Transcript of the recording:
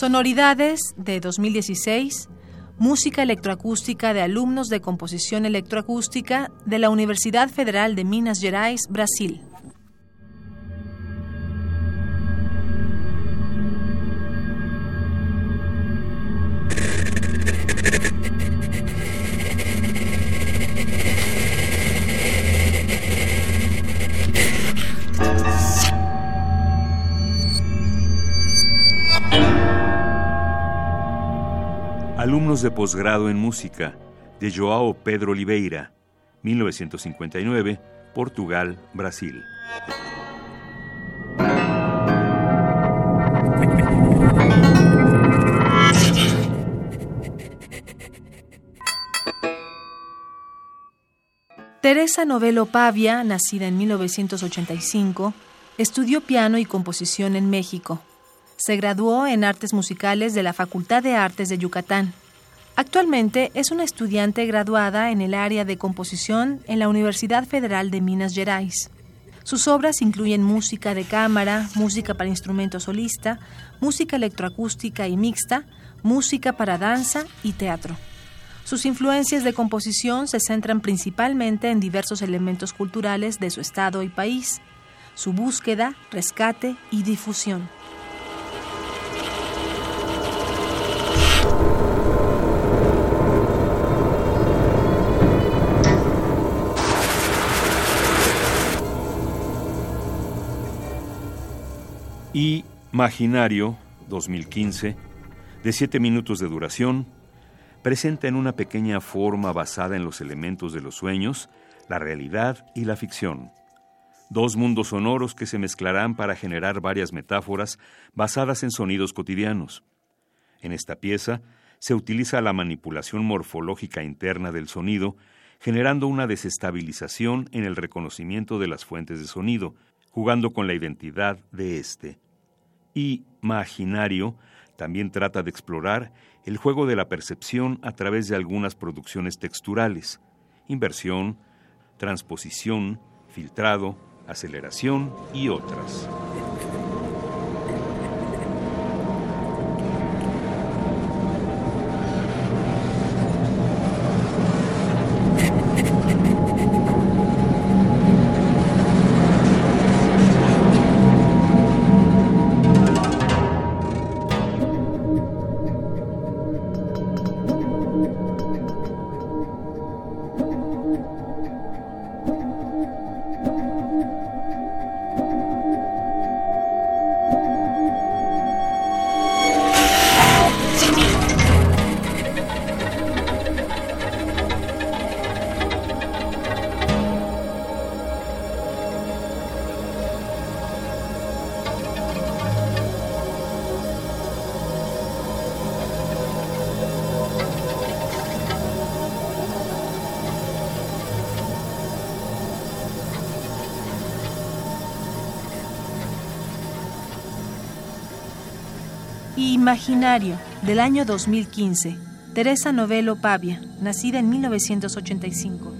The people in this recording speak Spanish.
Sonoridades de 2016, música electroacústica de alumnos de composición electroacústica de la Universidad Federal de Minas Gerais, Brasil. Alumnos de posgrado en música de Joao Pedro Oliveira, 1959, Portugal, Brasil. Teresa Novello Pavia, nacida en 1985, estudió piano y composición en México. Se graduó en Artes Musicales de la Facultad de Artes de Yucatán. Actualmente es una estudiante graduada en el área de composición en la Universidad Federal de Minas Gerais. Sus obras incluyen música de cámara, música para instrumento solista, música electroacústica y mixta, música para danza y teatro. Sus influencias de composición se centran principalmente en diversos elementos culturales de su estado y país, su búsqueda, rescate y difusión. Y Maginario 2015, de 7 minutos de duración, presenta en una pequeña forma basada en los elementos de los sueños, la realidad y la ficción. Dos mundos sonoros que se mezclarán para generar varias metáforas basadas en sonidos cotidianos. En esta pieza se utiliza la manipulación morfológica interna del sonido, generando una desestabilización en el reconocimiento de las fuentes de sonido, jugando con la identidad de éste. Y Maginario también trata de explorar el juego de la percepción a través de algunas producciones texturales, inversión, transposición, filtrado, aceleración y otras. Imaginario, del año 2015. Teresa Novello Pavia, nacida en 1985.